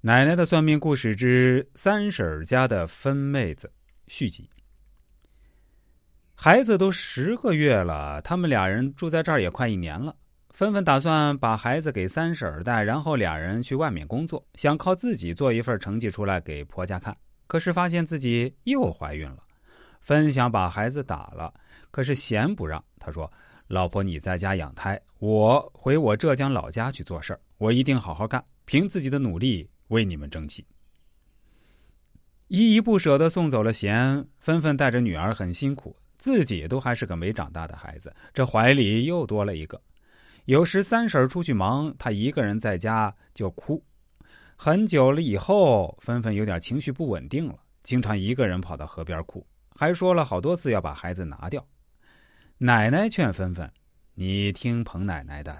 奶奶的算命故事之三婶家的分妹子续集。孩子都十个月了，他们俩人住在这儿也快一年了。芬芬打算把孩子给三婶儿带，然后俩人去外面工作，想靠自己做一份成绩出来给婆家看。可是发现自己又怀孕了，芬想把孩子打了，可是贤不让。他说：“老婆，你在家养胎，我回我浙江老家去做事儿，我一定好好干，凭自己的努力。”为你们争气，依依不舍的送走了贤，芬芬带着女儿很辛苦，自己都还是个没长大的孩子，这怀里又多了一个。有时三婶出去忙，她一个人在家就哭。很久了以后，芬芬有点情绪不稳定了，经常一个人跑到河边哭，还说了好多次要把孩子拿掉。奶奶劝芬芬：“你听彭奶奶的，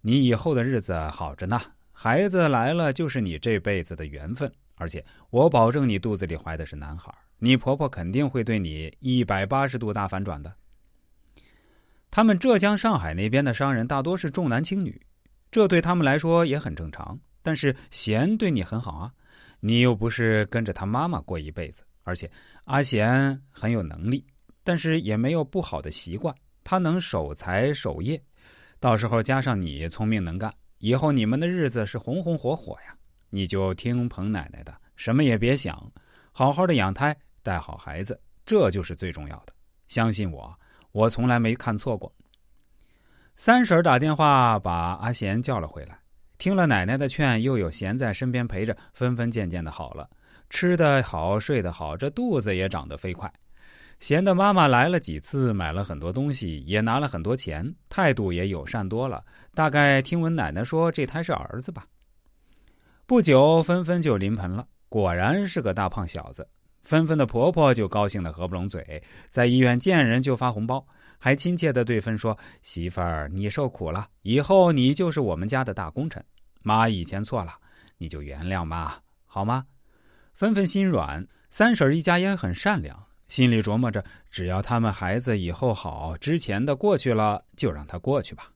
你以后的日子好着呢。”孩子来了就是你这辈子的缘分，而且我保证你肚子里怀的是男孩，你婆婆肯定会对你一百八十度大反转的。他们浙江、上海那边的商人大多是重男轻女，这对他们来说也很正常。但是贤对你很好啊，你又不是跟着他妈妈过一辈子，而且阿贤很有能力，但是也没有不好的习惯，他能守财守业，到时候加上你聪明能干。以后你们的日子是红红火火呀！你就听彭奶奶的，什么也别想，好好的养胎，带好孩子，这就是最重要的。相信我，我从来没看错过。三婶打电话把阿贤叫了回来，听了奶奶的劝，又有贤在身边陪着，纷纷渐渐的好了，吃得好，睡得好，这肚子也长得飞快。贤的妈妈来了几次，买了很多东西，也拿了很多钱，态度也友善多了。大概听闻奶奶说这胎是儿子吧。不久，芬芬就临盆了，果然是个大胖小子。芬芬的婆婆就高兴的合不拢嘴，在医院见人就发红包，还亲切的对芬说：“媳妇儿，你受苦了，以后你就是我们家的大功臣。妈以前错了，你就原谅妈，好吗？”芬芬心软，三婶一家也很善良。心里琢磨着，只要他们孩子以后好，之前的过去了，就让他过去吧。